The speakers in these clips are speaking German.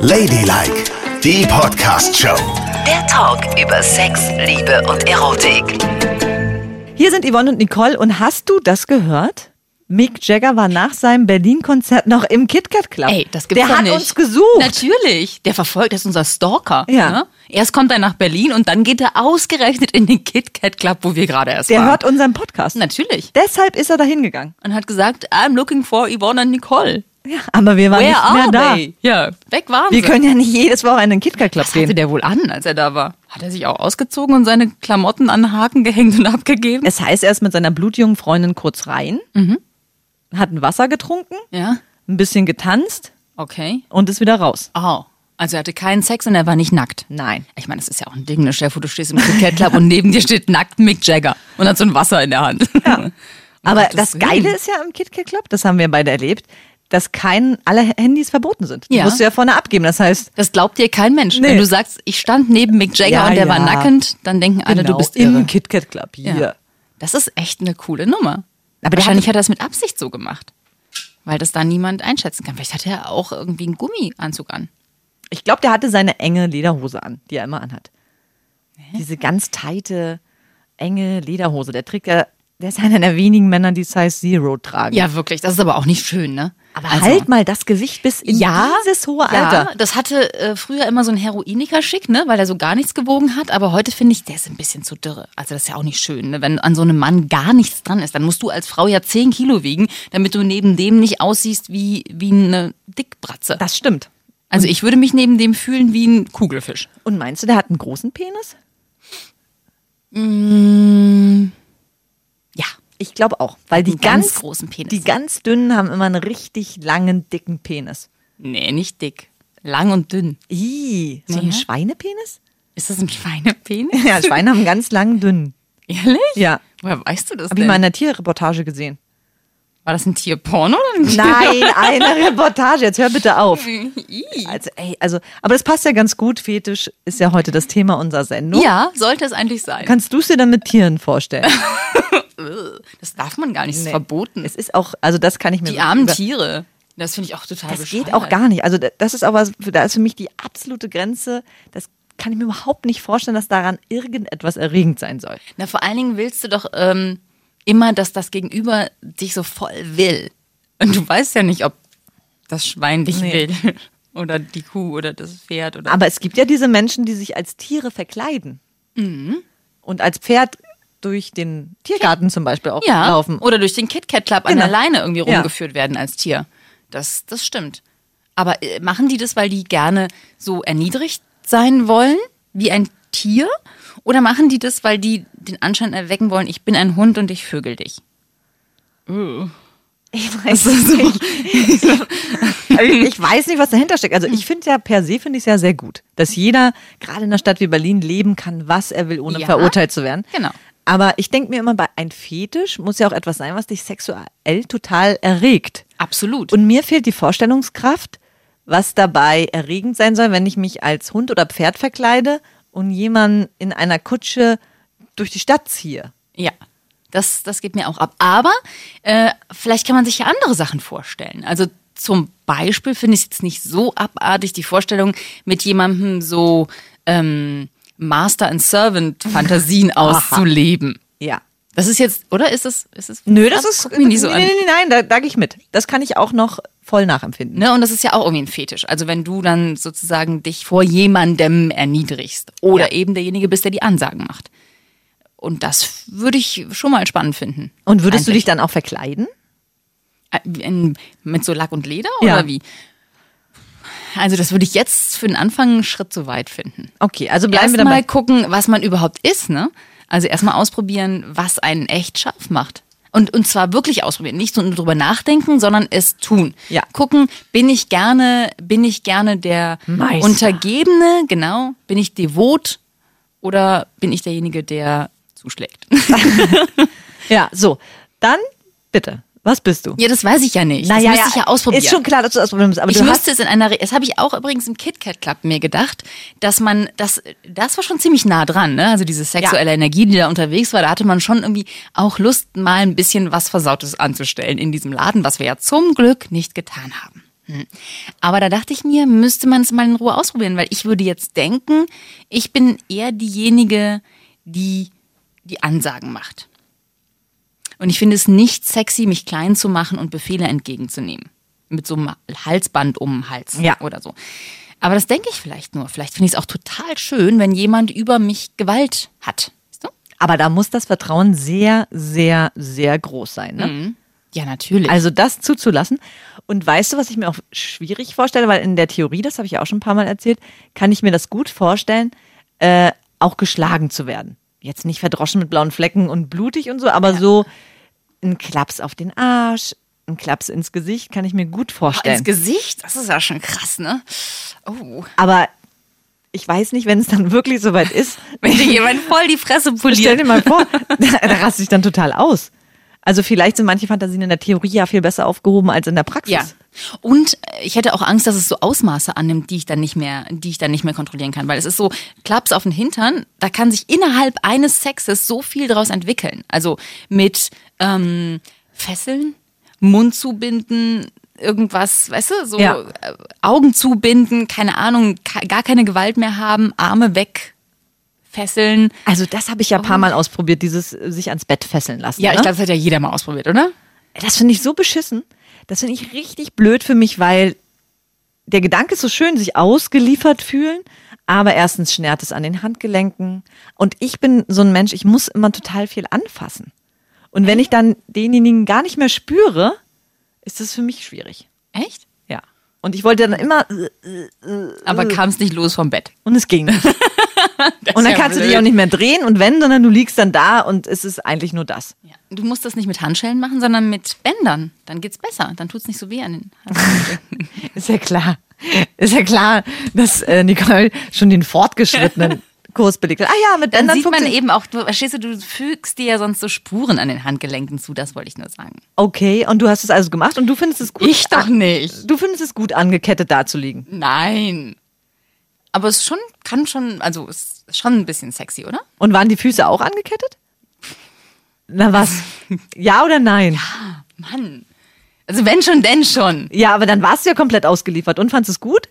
Ladylike, die Podcast-Show. Der Talk über Sex, Liebe und Erotik. Hier sind Yvonne und Nicole und hast du das gehört? Mick Jagger war nach seinem Berlin-Konzert noch im KitKat Club. Ey, das gibt's Der doch hat nicht. uns gesucht. Natürlich. Der verfolgt, das ist unser Stalker. Ja. Ne? Erst kommt er nach Berlin und dann geht er ausgerechnet in den KitKat Club, wo wir gerade erst Der waren. hört unseren Podcast. Natürlich. Deshalb ist er da hingegangen. Und hat gesagt, I'm looking for Yvonne und Nicole. Ja, aber wir waren Where nicht mehr da. they? Ja, weg waren Wir sie. können ja nicht jedes Wochenende in den KitKat Club Was hatte gehen. der wohl an, als er da war? Hat er sich auch ausgezogen und seine Klamotten an den Haken gehängt und abgegeben? Es heißt, er ist mit seiner blutjungen Freundin kurz rein, Mhm. hat ein Wasser getrunken, ja, ein bisschen getanzt okay. und ist wieder raus. Oh, also er hatte keinen Sex und er war nicht nackt. Nein. Ich meine, das ist ja auch ein Ding, ne? Vor, du stehst im KitKat Club und neben dir steht nackt Mick Jagger und hat so ein Wasser in der Hand. Um Aber das. Geile ist ja im KitKat Club, das haben wir beide erlebt, dass kein, alle Handys verboten sind. Die Ja. musst du ja vorne abgeben. Das heißt, Das glaubt dir kein Mensch. Nee. Wenn du sagst, ich stand neben Mick Jagger Ja, und der war ja. nackend, dann denken alle, genau, du bist irre. im KitKat Club hier. Ja. Das ist echt eine coole Nummer. Aber Wahrscheinlich hat er das mit Absicht so gemacht. Weil das da niemand einschätzen kann. Vielleicht hatte er auch irgendwie einen Gummianzug an. Ich glaube, der hatte seine enge Lederhose an, die er immer anhat. Diese ganz teite, enge Lederhose. Der trägt ja, der ist einer der wenigen Männer, die Size Zero tragen. Ja, wirklich. Das ist aber auch nicht schön, ne? aber halt mal das Gewicht bis in ja, dieses hohe ja, Alter. das hatte äh, früher immer so ein Heroiniker-Schick, ne, weil er so gar nichts gewogen hat. Aber heute finde ich, der ist ein bisschen zu dürre. Also das ist ja auch nicht schön, ne? wenn an so einem Mann gar nichts dran ist. Dann musst du als Frau ja 10 Kilo wiegen, damit du neben dem nicht aussiehst wie, wie eine Dickbratze. Das stimmt. Also ich würde mich neben dem fühlen wie ein Kugelfisch. Und meinst du, der hat einen großen Penis? Ja. Ich glaube auch, weil die ganz ganz, großen Penis. die ganz dünnen haben immer einen richtig langen, dicken Penis. Nee, nicht dick. Lang und dünn. Ih, so ein Ja. Schweinepenis? Ist das ein Schweinepenis? Ja, Schweine haben einen ganz langen, dünnen. Ehrlich? Ja. Woher weißt du das Habe ich mal in einer Tierreportage gesehen. War das ein Tierporno oder ein Nein, eine Reportage. Jetzt hör bitte auf. Also, ey, also, aber das passt ja ganz gut. Fetisch ist ja heute das Thema unserer Sendung. Ja, sollte es eigentlich sein. Kannst du es dir dann mit Tieren vorstellen? Das darf man gar nicht, das ist Nee. verboten. Es ist auch, also das kann ich mir Die armen über- Tiere. Das finde ich auch total Das bescheuert. geht auch gar nicht. Also das ist was, da ist für mich die absolute Grenze. Das kann ich mir überhaupt nicht vorstellen, dass daran irgendetwas erregend sein soll. Na, vor allen Dingen willst du doch ähm, immer, dass das Gegenüber dich so voll will. Und du weißt ja nicht, ob das Schwein dich Nee. will. Oder die Kuh oder das Pferd. Oder Aber es gibt ja diese Menschen, die sich als Tiere verkleiden Mhm. und als Pferd durch den Tiergarten zum Beispiel auch ja, laufen. oder durch den KitKat Club an Genau. der Leine irgendwie Ja. rumgeführt werden als Tier. Das, das stimmt. Aber äh, machen die das, weil die gerne so erniedrigt sein wollen, wie ein Tier? Oder machen die das, weil die den Anschein erwecken wollen, ich bin ein Hund und ich vögel dich? Ich weiß nicht. Also ich weiß nicht, was dahinter steckt. Also ich finde ja per se finde ich es ja sehr gut, dass jeder gerade in einer Stadt wie Berlin leben kann, was er will, ohne Ja. verurteilt zu werden. Genau. Aber ich denke mir immer, bei ein Fetisch muss ja auch etwas sein, was dich sexuell total erregt. Absolut. Und mir fehlt die Vorstellungskraft, was dabei erregend sein soll, wenn ich mich als Hund oder Pferd verkleide und jemanden in einer Kutsche durch die Stadt ziehe. Ja, das, das geht mir auch ab. Aber äh, vielleicht kann man sich ja andere Sachen vorstellen. Also zum Beispiel finde ich es jetzt nicht so abartig, die Vorstellung, mit jemandem so ähm, Master and Servant Fantasien auszuleben. Ja. Das ist jetzt, oder ist es? Ist es Nö, das ist. guck mich nicht so nee, an. nee, nee, nein, da, da gehe ich mit. Das kann ich auch noch voll nachempfinden. Ne? Und das ist ja auch irgendwie ein Fetisch. Also wenn du dann sozusagen dich vor jemandem erniedrigst oder Ja. eben derjenige bist, der die Ansagen macht. Und das würde ich schon mal spannend finden. Und würdest du Eigentlich. dich dann auch verkleiden? Äh, in, mit so Lack und Leder Ja. oder wie? Also das würde ich jetzt für den Anfang einen Schritt zu weit finden. Okay, also bleiben wir Erstmal dabei. gucken, was man überhaupt ist, ne? Also erstmal ausprobieren, was einen echt scharf macht. Und, und zwar wirklich ausprobieren, nicht nur drüber nachdenken, sondern es tun. Ja. Gucken, bin ich gerne, bin ich gerne der Meister. Untergebene, genau, bin ich devot oder bin ich derjenige, der zuschlägt? Ja, so. Dann bitte. Was bist du? ja, das weiß ich ja nicht. Naja, das müsste ich ja ausprobieren. Ist schon klar, dass du ausprobieren musst. Aber ich müsste es in einer, Re das habe ich auch übrigens im KitKat Club mir gedacht, dass man, das, das war schon ziemlich nah dran, ne? Also diese sexuelle Energie, die da unterwegs war, da hatte man schon irgendwie auch Lust, mal ein bisschen was Versautes anzustellen in diesem Laden, was wir ja zum Glück nicht getan haben. Aber da dachte ich mir, müsste man es mal in Ruhe ausprobieren, weil ich würde jetzt denken, ich bin eher diejenige, die die Ansagen macht. Und ich finde es nicht sexy, mich klein zu machen und Befehle entgegenzunehmen. Mit so einem Halsband um den Hals Ja. oder so. Aber das denke ich vielleicht nur. Vielleicht finde ich es auch total schön, wenn jemand über mich Gewalt hat. Weißt du? Aber da muss das Vertrauen sehr, sehr, sehr groß sein. Ne? Ja, natürlich. Also das zuzulassen. Und weißt du, was ich mir auch schwierig vorstelle, weil in der Theorie, das habe ich ja auch schon ein paar Mal erzählt, kann ich mir das gut vorstellen, äh, auch geschlagen zu werden. Jetzt nicht verdroschen mit blauen Flecken und blutig und so, aber so ein Klaps auf den Arsch, ein Klaps ins Gesicht, kann ich mir gut vorstellen. ins Gesicht, das ist ja schon krass, ne? Oh. aber ich weiß nicht, wenn es dann wirklich soweit ist. Wenn dir jemand voll die Fresse Stell poliert. dir mal vor, da, da raste ich dann total aus. Also vielleicht sind manche Fantasien in der Theorie ja viel besser aufgehoben als in der Praxis. Ja. Und äh, ich hätte auch Angst, dass es so Ausmaße annimmt, die ich dann nicht mehr, die ich dann nicht mehr kontrollieren kann, weil es ist so Klaps auf den Hintern, da kann sich innerhalb eines Sexes so viel daraus entwickeln. Also mit ähm, Fesseln, Mund zubinden, irgendwas, weißt du, so Ja. äh, Augen zubinden, keine Ahnung, gar keine Gewalt mehr haben, Arme weg, fesseln. Also das habe ich ja ein paar Mal ausprobiert, dieses äh, sich ans Bett fesseln lassen. Ja, ich ne? glaube, das hat ja jeder mal ausprobiert, oder? das finde ich so beschissen. Das finde ich richtig blöd für mich, weil der Gedanke ist so schön, sich ausgeliefert fühlen, aber erstens schnärt es an den Handgelenken und ich bin so ein Mensch, ich muss immer total viel anfassen. Und wenn ich dann denjenigen gar nicht mehr spüre, ist das für mich schwierig. Echt? Ja. Und ich wollte dann immer Aber kam es nicht los vom Bett. und es ging nicht. und dann ja kannst du dich blöd. auch nicht mehr drehen und wenn, sondern du liegst dann da und es ist eigentlich nur das. Ja. Du musst das nicht mit Handschellen machen, sondern mit Bändern. Dann geht's besser. Dann tut's nicht so weh an den Handgelenken. Ist ja klar. Ist ja klar, dass äh, Nicole schon den fortgeschrittenen Kurs belegt hat. Ah ja, mit Dann Bändern sieht man eben auch, du, verstehst du, du fügst dir ja sonst so Spuren an den Handgelenken zu, das wollte ich nur sagen. Okay, und du hast es also gemacht und du findest es gut. Ich doch nicht. Du findest es gut, angekettet dazuliegen. Nein. Aber es schon, kann schon, also es ist schon ein bisschen sexy, oder? Und waren die Füße auch angekettet? Na was? Ja oder nein? Mann. Also wenn schon, denn schon. Ja, aber dann warst du ja komplett ausgeliefert und fandest es gut?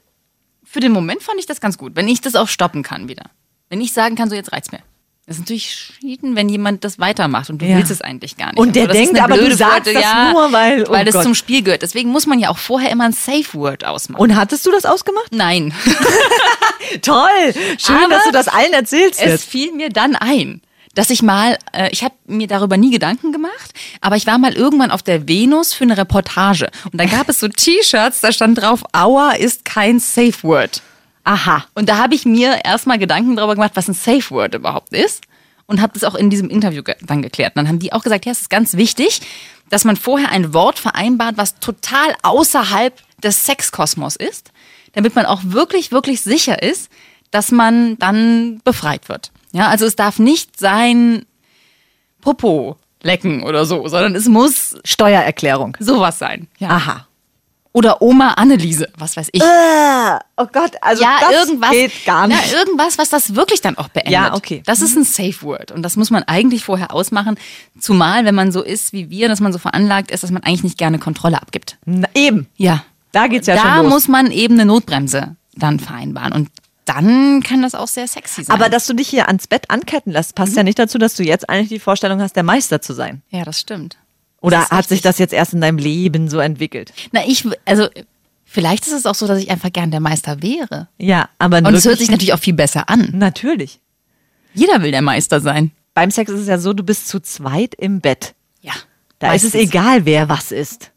Für den Moment fand ich das ganz gut, wenn ich das auch stoppen kann wieder. Wenn ich sagen kann, so jetzt reizt mir. Das ist natürlich schieden, wenn jemand das weitermacht und du Ja. willst es eigentlich gar nicht. Und der denkt aber, du sagst das nur, weil- oh weil das Gott. zum Spiel gehört. Deswegen muss man ja auch vorher immer ein Safe Word ausmachen. Und hattest du das ausgemacht? Nein. Toll! Schön, Aber dass du das allen erzählst Es jetzt. fiel mir dann ein, dass ich mal, äh, ich habe mir darüber nie Gedanken gemacht, aber ich war mal irgendwann auf der Venus für eine Reportage und da gab es so T-Shirts, da stand drauf, Aua ist kein Safe Word. Aha. Und da habe ich mir erstmal Gedanken darüber gemacht, was ein Safe Word überhaupt ist und habe das auch in diesem Interview dann geklärt. Und dann haben die auch gesagt, ja, es ist ganz wichtig, dass man vorher ein Wort vereinbart, was total außerhalb des Sexkosmos ist, damit man auch wirklich, wirklich sicher ist, dass man dann befreit wird. Ja, also es darf nicht sein Popo lecken oder so, sondern es muss Steuererklärung. sowas sein. Ja. Aha. Oder Oma Anneliese, was weiß ich. Äh, oh Gott, also ja, das irgendwas, geht gar nicht. Ja, irgendwas, was das wirklich dann auch beendet. Ja, okay. Das ist ein Safe Word und das muss man eigentlich vorher ausmachen. Zumal, wenn man so ist wie wir, dass man so veranlagt ist, dass man eigentlich nicht gerne Kontrolle abgibt. Na, eben. Ja. Da geht's ja da schon los. muss man eben eine Notbremse dann vereinbaren und dann kann das auch sehr sexy sein. Aber dass du dich hier ans Bett anketten lässt, passt Mhm. ja nicht dazu, dass du jetzt eigentlich die Vorstellung hast, der Meister zu sein. ja, das stimmt. Oder hat sich richtig. das jetzt erst in deinem Leben so entwickelt? Na, ich, also vielleicht ist es auch so, dass ich einfach gern der Meister wäre. Ja, aber Und es hört sich natürlich auch viel besser an. natürlich. Jeder will der Meister sein. Beim Sex ist es ja so, du bist zu zweit im Bett. Ja. Da ist es Meistens. egal, wer was ist.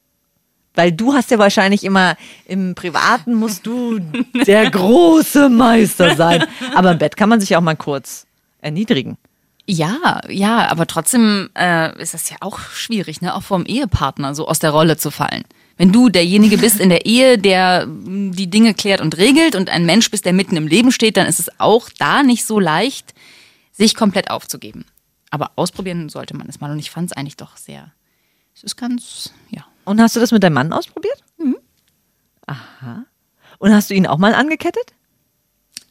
Weil du hast ja wahrscheinlich immer, im Privaten musst du der große Meister sein. Aber im Bett kann man sich ja auch mal kurz erniedrigen. Ja, ja, aber trotzdem äh, ist das ja auch schwierig, ne? Auch vom Ehepartner so aus der Rolle zu fallen. Wenn du derjenige bist in der Ehe, der mm, die Dinge klärt und regelt und ein Mensch bist, der mitten im Leben steht, dann ist es auch da nicht so leicht, sich komplett aufzugeben. Aber ausprobieren sollte man es mal und ich fand es eigentlich doch sehr. Es ist ganz, ja. Und hast du das mit deinem Mann ausprobiert? Mhm. Aha. Und hast du ihn auch mal angekettet?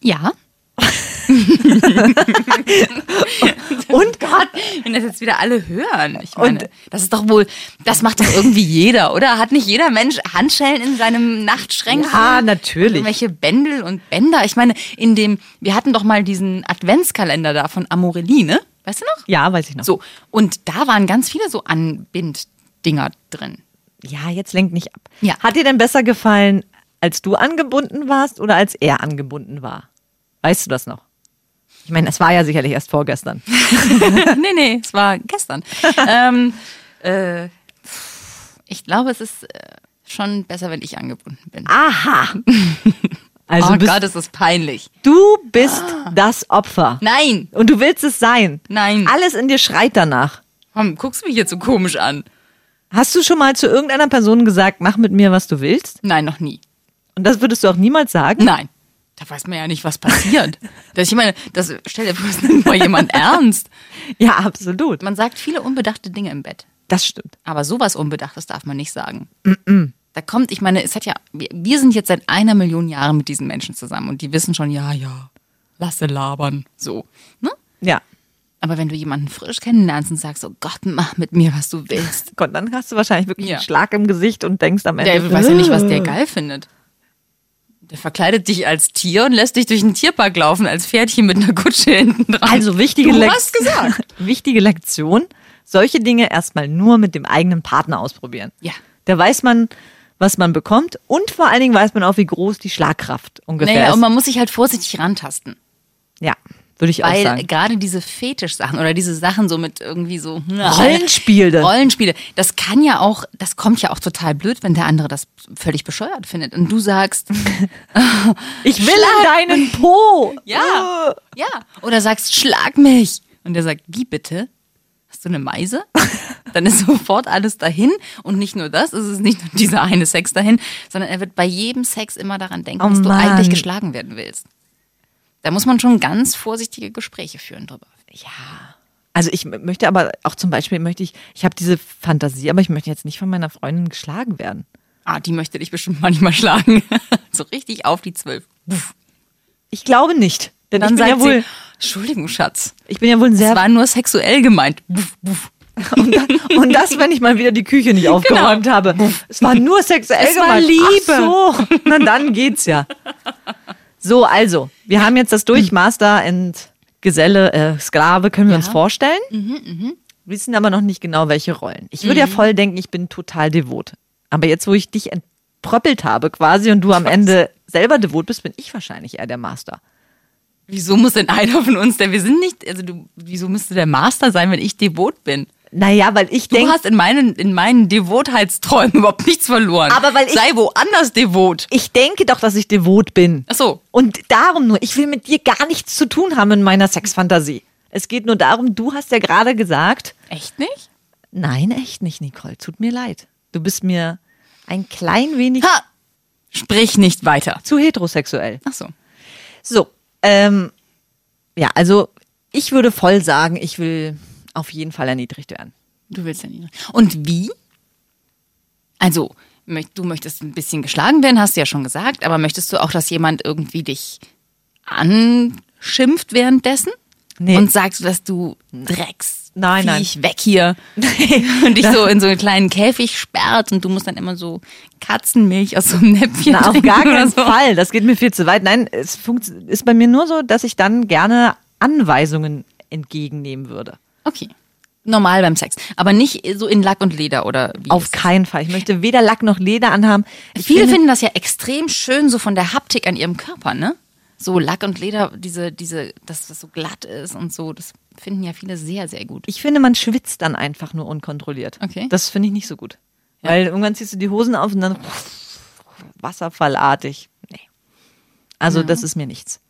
Ja. und Gott, Wenn das jetzt wieder alle hören. Ich meine, Und- das ist doch wohl, das macht doch irgendwie jeder, oder? Hat nicht jeder Mensch Handschellen in seinem Nachtschränkchen? Ja, natürlich. Irgendwelche Bändel und Bänder. Ich meine, in dem, wir hatten doch mal diesen Adventskalender da von Amorelie, ne? Weißt du noch? ja, weiß ich noch. So, und da waren ganz viele so Anbinddinger drin. Ja, jetzt lenkt nicht ab. Ja. Hat dir denn besser gefallen, als du angebunden warst oder als er angebunden war? Weißt du das noch? Ich meine, es war ja sicherlich erst vorgestern. nee, nee, es war gestern. ähm, äh, ich glaube, es ist äh, schon besser, wenn ich angebunden bin. Aha. Also oh Gott, es ist peinlich. du bist das Opfer. Nein, Und du willst es sein. Nein. Alles in dir schreit danach. Warum guckst du mich jetzt so komisch an? Hast du schon mal zu irgendeiner Person gesagt, mach mit mir, was du willst? Nein, noch nie. Und das würdest du auch niemals sagen? Nein. Da weiß man ja nicht, was passiert. das, ich meine, das stell dir vor, das nimmt mal jemand ernst. Ja, absolut. Man sagt viele unbedachte Dinge im Bett. Das stimmt. Aber sowas Unbedachtes darf man nicht sagen. Da kommt, ich meine, es hat ja, wir, wir sind jetzt seit einer Million Jahren mit diesen Menschen zusammen und die wissen schon, ja, ja, lasse labern. So. Ne? Ja. Aber wenn du jemanden frisch kennenlernst und sagst, oh Gott, mach mit mir, was du willst. Gott, dann hast du wahrscheinlich wirklich Ja. einen Schlag im Gesicht und denkst am Ende. Der weiß ja nicht, was der geil findet. Der verkleidet dich als Tier und lässt dich durch den Tierpark laufen als Pferdchen mit einer Kutsche hinten dran. Also wichtige du Lek- hast gesagt. wichtige Lektion. Solche Dinge erstmal nur mit dem eigenen Partner ausprobieren. Ja. Da weiß man, was man bekommt und vor allen Dingen weiß man auch, wie groß die Schlagkraft ungefähr Naja, ist. und man muss sich halt vorsichtig rantasten. ja, würde ich auch Weil sagen. gerade diese Fetischsachen oder diese Sachen so mit irgendwie so Rollenspiele. Rollenspiele, das kann ja auch, das kommt ja auch total blöd, wenn der andere das völlig bescheuert findet und du sagst, Ich will in deinen Po. ja, ja, oder sagst, schlag mich und der sagt, wie bitte? Hast du eine Meise? Dann ist sofort alles dahin und nicht nur das, es ist nicht nur dieser eine Sex dahin, sondern er wird bei jedem Sex immer daran denken, Oh dass du eigentlich geschlagen werden willst. Da muss man schon ganz vorsichtige Gespräche führen drüber. Also ich möchte aber auch zum Beispiel möchte ich, ich habe diese Fantasie, aber ich möchte jetzt nicht von meiner Freundin geschlagen werden. Ah, die möchte dich bestimmt manchmal schlagen. so richtig auf die zwölf. Ich glaube nicht, denn Dann ich bin ja wohl, sie, Entschuldigung, Schatz. ich bin ja wohl Das sehr war nur sexuell gemeint. Und, da, und das, wenn ich mal wieder die Küche nicht aufgeräumt habe. Es war nur sexuell Es war gemeint. Liebe. Ach so, na dann geht's ja. So, also, wir haben jetzt das durch Master and Geselle, äh, Sklave, können wir uns vorstellen. Wissen aber noch nicht genau, welche Rollen. Ich würde ja voll denken, ich bin total devot. Aber jetzt, wo ich dich entpröppelt habe quasi und du am Ende selber devot bist, bin ich wahrscheinlich eher der Master. Wieso muss denn einer von uns, der wir sind nicht, also du, wieso müsste der Master sein, wenn ich devot bin? Naja, weil ich Du denke, hast in meinen, in meinen Devotheitsträumen überhaupt nichts verloren. Aber weil ich- Sei woanders devot. ich denke doch, dass ich devot bin. Ach so. Und darum nur, ich will mit dir gar nichts zu tun haben in meiner Sexfantasie. Es geht nur darum, du hast ja gerade gesagt, Echt nicht? nein, echt nicht, Nicole, tut mir leid. Du bist mir ein klein wenig Ha! Sprich nicht weiter. zu heterosexuell. Ach so. So, ähm, ja, also ich würde voll sagen, ich will auf jeden Fall erniedrigt werden. Du willst nicht. Und wie? Also, du möchtest ein bisschen geschlagen werden, hast du ja schon gesagt, aber möchtest du auch, dass jemand irgendwie dich anschimpft währenddessen? Nee. Und sagst, dass du Drecks, Nein, nein. Viech, weg hier. und dich so in so einen kleinen Käfig sperrt und du musst dann immer so Katzenmilch aus so einem Näpfchen Na, auf gar keinen so. Fall. Das geht mir viel zu weit. Nein, es ist bei mir nur so, dass ich dann gerne Anweisungen entgegennehmen würde. Okay. Normal beim Sex. Aber nicht so in Lack und Leder oder wie? Auf keinen Fall. Ich möchte weder Lack noch Leder anhaben. Ich Viele finde- finden das ja extrem schön, so von der Haptik an ihrem Körper, ne? So Lack und Leder, diese, diese, dass das so glatt ist und so, das finden ja viele sehr, sehr gut. Ich finde, man schwitzt dann einfach nur unkontrolliert. Okay. Das finde ich nicht so gut. Weil irgendwann ziehst du die Hosen auf und dann wasserfallartig. Nee. Also, das ist mir nichts.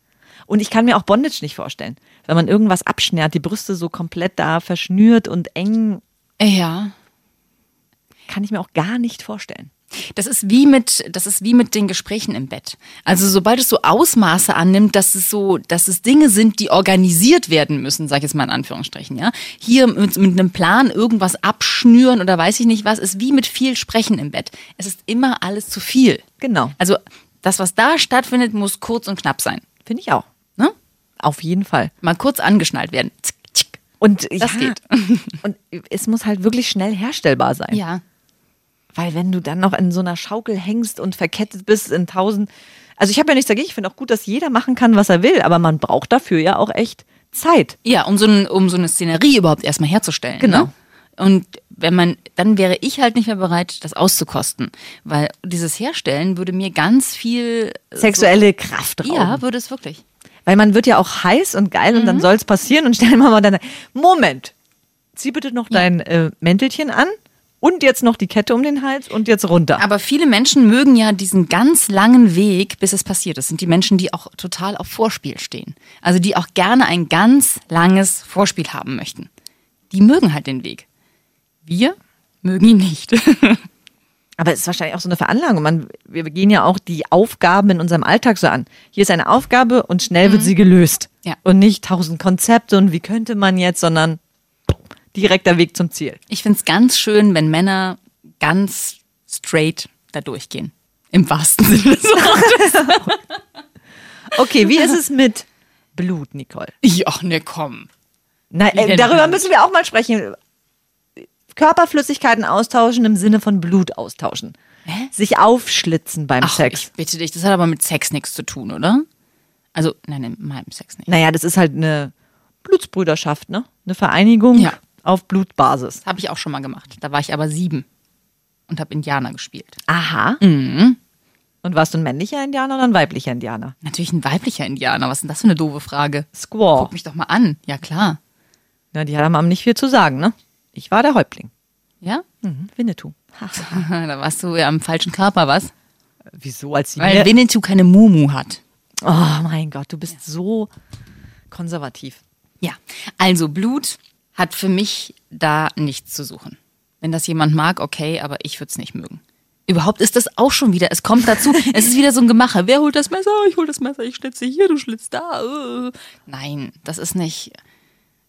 Und ich kann mir auch Bondage nicht vorstellen. Wenn man irgendwas abschnärt, die Brüste so komplett da verschnürt und eng, Ja. kann ich mir auch gar nicht vorstellen. Das ist wie mit, das ist wie mit den Gesprächen im Bett. Also sobald es so Ausmaße annimmt, dass es so, dass es Dinge sind, die organisiert werden müssen, sag ich jetzt mal in Anführungsstrichen, ja. Hier mit, mit einem Plan irgendwas abschnüren oder weiß ich nicht was, ist wie mit viel Sprechen im Bett. Es ist immer alles zu viel. Genau. Also das, was da stattfindet, muss kurz und knapp sein. Finde ich auch. Ne? Auf jeden Fall. Mal kurz angeschnallt werden. Und Das ja, geht. Und es muss halt wirklich schnell herstellbar sein. Ja. Weil wenn du dann noch in so einer Schaukel hängst und verkettet bist in tausend. Also ich habe ja nichts dagegen. Ich finde auch gut, dass jeder machen kann, was er will. Aber man braucht dafür ja auch echt Zeit. Ja, um so, ein, um so eine Szenerie überhaupt erstmal herzustellen. Genau. Ne? Und wenn man, dann wäre ich halt nicht mehr bereit, das auszukosten. Weil dieses Herstellen würde mir ganz viel. Sexuelle Kraft So, rauben. ja, würde es wirklich. Weil man wird ja auch heiß und geil und Mhm. dann soll es passieren und stellen wir mal dann. Moment, zieh bitte noch dein äh, Mäntelchen an und jetzt noch die Kette um den Hals und jetzt runter. Aber viele Menschen mögen ja diesen ganz langen Weg, bis es passiert. Das sind die Menschen, die auch total auf Vorspiel stehen. Also die auch gerne ein ganz langes Vorspiel haben möchten. Die mögen halt den Weg. Wir mögen ihn nicht. Aber es ist wahrscheinlich auch so eine Veranlagung. Man, wir gehen ja auch die Aufgaben in unserem Alltag so an. Hier ist eine Aufgabe und schnell wird sie gelöst. Mhm. Ja. Und nicht tausend Konzepte und wie könnte man jetzt, sondern direkter Weg zum Ziel. Ich find's ganz schön, wenn Männer ganz straight da durchgehen. Im wahrsten Sinne des Wortes. Okay, wie ist es mit Blut, Nicole? Ja, ne, komm. Wie äh, darüber müssen wir auch mal sprechen. Körperflüssigkeiten austauschen im Sinne von Blut austauschen. Hä? Sich aufschlitzen beim Ach, Sex. ich bitte dich, das hat aber mit Sex nichts zu tun, oder? Also, nein, in meinem Sex nicht. Naja, das ist halt eine Blutsbrüderschaft, ne? Eine Vereinigung Ja. auf Blutbasis. Habe ich auch schon mal gemacht. Da war ich aber sieben und habe Indianer gespielt. Aha. Mhm. Und warst du ein männlicher Indianer oder ein weiblicher Indianer? Natürlich ein weiblicher Indianer. Was ist denn das für eine doofe Frage? Squaw. Guck mich doch mal an. Ja, klar. Na, die haben nicht viel zu sagen, ne? Ich war der Häuptling. Ja? Mhm, Winnetou. da warst du ja am falschen Körper, was? Wieso, als Weil mir... Winnetou keine Mumu hat. Oh mein Gott, du bist so konservativ. Ja, also Blut hat für mich da nichts zu suchen. Wenn das jemand mag, okay, aber ich würde es nicht mögen. Überhaupt ist das auch schon wieder, es kommt dazu, es ist wieder so ein Gemache. Wer holt das Messer? Ich hol das Messer, ich schlitze hier, du schlitzt da. Nein, das ist nicht,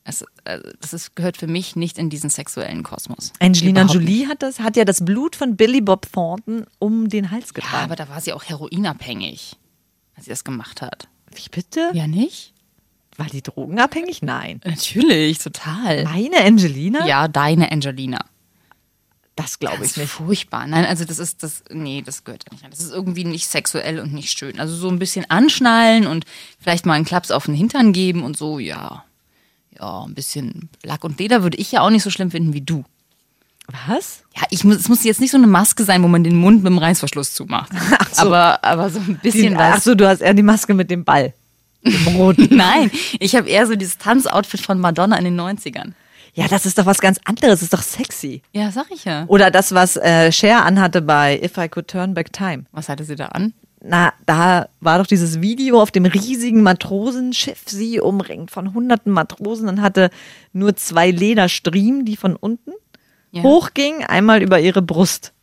es, äh, das ist, gehört für mich nicht in diesen sexuellen Kosmos. Angelina Jolie hat das, hat ja das Blut von Billy Bob Thornton um den Hals Ja, getragen. aber da war sie auch heroinabhängig, als sie das gemacht hat. Wie bitte? Ja, nicht? War die drogenabhängig? Nein. Natürlich, total. Meine Angelina? Ja, deine Angelina. Das glaube ich nicht. furchtbar. Nein, also das ist das, nee, das gehört da nicht rein. Das ist irgendwie nicht sexuell und nicht schön. Also so ein bisschen anschnallen und vielleicht mal einen Klaps auf den Hintern geben und so, ja. Ja, ein bisschen Lack und Leder würde ich ja auch nicht so schlimm finden wie du. Was? Ja, ich muss, es muss jetzt nicht so eine Maske sein, wo man den Mund mit dem Reißverschluss zumacht. so. Aber, aber so ein bisschen Die, was. ach so, du hast eher die Maske mit dem Ball. Dem roten. Nein, ich habe eher so dieses Tanzoutfit von Madonna in den 90ern. ja, das ist doch was ganz anderes. Das ist doch sexy. Ja, sag ich ja. Oder das, was äh, Cher anhatte bei If I Could Turn Back Time. Was hatte sie da an? Na, da war doch dieses Video auf dem riesigen Matrosenschiff, sie umringt von hunderten Matrosen und hatte nur zwei Lederstriemen, die von unten Ja. hochgingen, einmal über ihre Brust.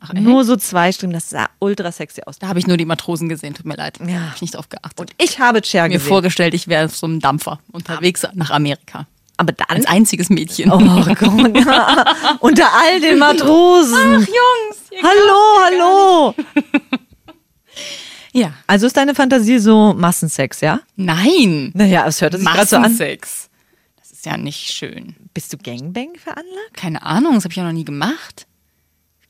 Ach, nur so zwei Striemen, das sah ultra sexy aus. Da habe ich nur die Matrosen gesehen, tut mir leid. Ja. Hab ich nicht drauf geachtet. Und ich habe Cher mir gesehen. vorgestellt, ich wäre auf so einem Dampfer unterwegs nach Amerika. Aber dann Als einziges Mädchen. Oh Gott. Unter all den Matrosen. Jungs! ihr hallo, hallo. Ja. Also ist deine Fantasie so Massensex, ja? Nein! Naja, es hört sich gerade so an. Massensex. Das ist ja nicht schön. Bist du Gangbang veranlagt? Keine Ahnung, das habe ich ja noch nie gemacht.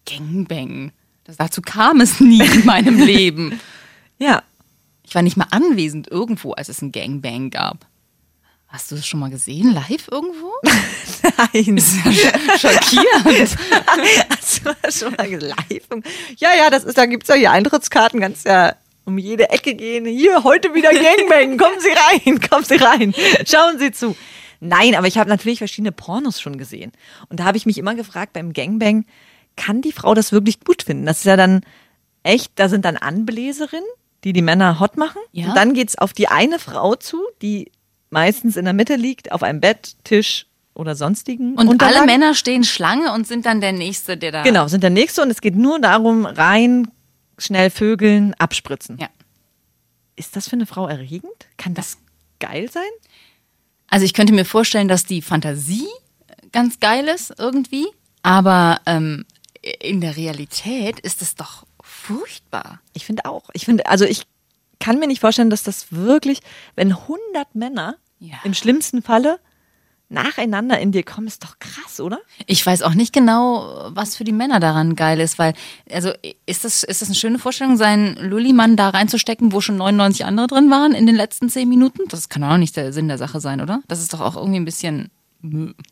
Gangbang. Das, dazu kam es nie in meinem Leben. Ja. Ich war nicht mal anwesend irgendwo, als es ein Gangbang gab. Hast du das schon mal gesehen, live irgendwo? Nein. Schockierend. Hast du das schon mal live? Ja, ja, das ist, da gibt's ja hier Eintrittskarten, kannst ja um jede Ecke gehen. Hier, heute wieder Gangbang. Kommen Sie rein, kommen Sie rein. Schauen Sie zu. Nein, aber ich habe natürlich verschiedene Pornos schon gesehen. Und da habe ich mich immer gefragt beim Gangbang, kann die Frau das wirklich gut finden? Das ist ja dann echt, da sind dann Anbläserinnen, die die Männer hot machen. Ja. Und dann geht's auf die eine Frau zu, die meistens in der Mitte liegt, auf einem Bett, Tisch oder sonstigen Und alle Unterlagen. Männer stehen Schlange und sind dann der Nächste, der da. Genau, sind der nächste und es geht nur darum, rein, schnell vögeln, abspritzen. Ja. Ist das für eine Frau erregend? Kann das geil sein? Also ich könnte mir vorstellen, dass die Fantasie ganz geil ist irgendwie, aber ähm, in der Realität ist es doch furchtbar. Ich finde auch. Ich finde, also ich kann mir nicht vorstellen, dass das wirklich, wenn 100 Männer Ja. im schlimmsten Falle nacheinander in dir kommen, ist doch krass, oder? Ich weiß auch nicht genau, was für die Männer daran geil ist, weil, also ist das, ist das eine schöne Vorstellung, seinen Lullimann da reinzustecken, wo schon 99 andere drin waren in den letzten 10 Minuten? Das kann auch nicht der Sinn der Sache sein, oder? Das ist doch auch irgendwie ein bisschen.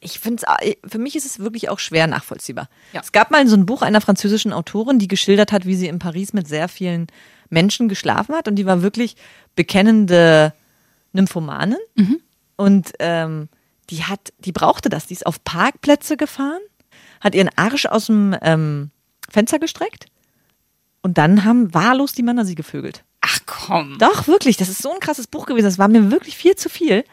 Ich finde es, für mich ist es wirklich auch schwer nachvollziehbar. Ja. Es gab mal so ein Buch einer französischen Autorin, die geschildert hat, wie sie in Paris mit sehr vielen Menschen geschlafen hat und die war wirklich bekennende Nymphomanin und ähm, die hat, die brauchte das. Die ist auf Parkplätze gefahren, hat ihren Arsch aus dem ähm, Fenster gestreckt und dann haben wahllos die Männer sie gevögelt. Ach komm. Doch, wirklich, das ist so ein krasses Buch gewesen. Das war mir wirklich viel zu viel.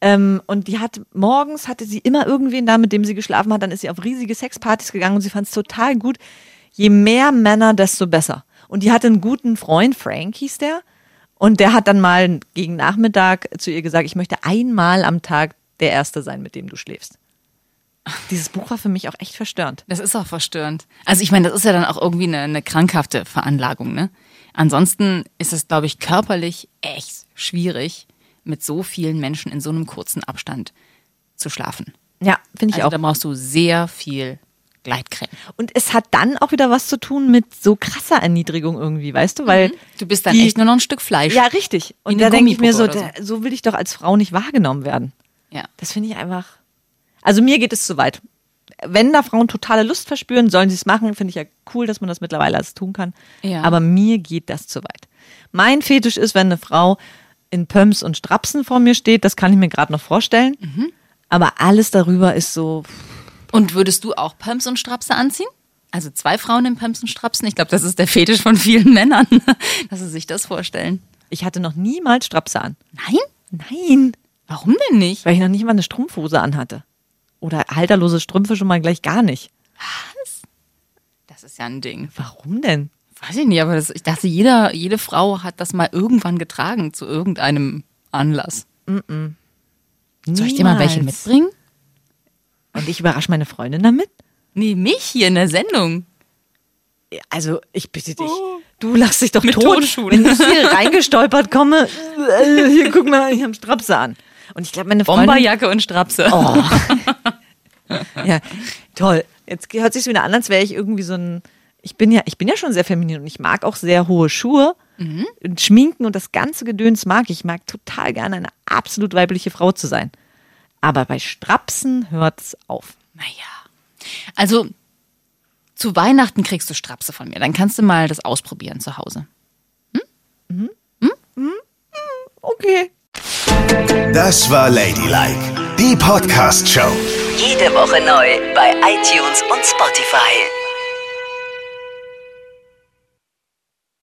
Ähm, und die hat morgens hatte sie immer irgendwen da, mit dem sie geschlafen hat. Dann ist sie auf riesige Sexpartys gegangen und sie fand es total gut. Je mehr Männer, desto besser. Und die hatte einen guten Freund, Frank hieß der. Und der hat dann mal gegen Nachmittag zu ihr gesagt, ich möchte einmal am Tag der Erste sein, mit dem du schläfst. Dieses Buch war für mich auch echt verstörend. Das ist auch verstörend. Also ich meine, das ist ja dann auch irgendwie eine, eine krankhafte Veranlagung, ne? Ansonsten ist es, glaube ich, körperlich echt schwierig, mit so vielen Menschen in so einem kurzen Abstand zu schlafen. Ja, finde ich Also auch. da brauchst du sehr viel Gleitcreme. Und es hat dann auch wieder was zu tun mit so krasser Erniedrigung irgendwie, weißt du? Weil Du bist dann die- echt nur noch ein Stück Fleisch. Ja, richtig. Und da denke ich mir so, da, so will ich doch als Frau nicht wahrgenommen werden. ja. Das finde ich einfach. Also mir geht es zu weit. Wenn da Frauen totale Lust verspüren, sollen sie es machen. Finde ich ja cool, dass man das mittlerweile alles tun kann. Ja. Aber mir geht das zu weit. Mein Fetisch ist, wenn eine Frau in Pumps und Strapsen vor mir steht, das kann ich mir gerade noch vorstellen. Mhm. Aber alles darüber ist so, Und würdest du auch Pumps und Strapse anziehen? Also zwei Frauen in Pumps und Strapsen? Ich glaube, das ist der Fetisch von vielen Männern, dass sie sich das vorstellen. ich hatte noch niemals Strapse an. Nein? Nein, Warum denn nicht? weil ich noch nicht mal eine Strumpfhose anhatte. Oder halterlose Strümpfe schon mal gleich gar nicht. Das ist ja ein Ding. Warum denn? Weiß ich nicht, aber das, ich dachte, jeder, jede Frau hat das mal irgendwann getragen zu irgendeinem Anlass. Soll ich dir mal welche mitbringen? Und ich überrasche meine Freundin damit? Nee, mich hier in der Sendung. Also, ich bitte dich. Du lachst dich doch Oh. Mit tot, wenn ich hier reingestolpert komme. äh, Hier, guck mal, ich habe Strapse an. Und ich glaube, meine Freundin... Bomberjacke und Strapse. Oh. Ja, toll. Jetzt hört sich wieder an, als wäre ich irgendwie so ein... Ich bin ja, ich bin ja schon sehr feminin und ich mag auch sehr hohe Schuhe. Und Schminken und das ganze Gedöns mag ich. Ich mag total gerne eine absolut weibliche Frau zu sein. Aber bei Strapsen hört's auf. Naja. Also, zu Weihnachten kriegst du Strapse von mir. Dann kannst du mal das ausprobieren zu Hause. Okay. Das war Ladylike, die Podcast-Show. Jede Woche neu bei iTunes und Spotify.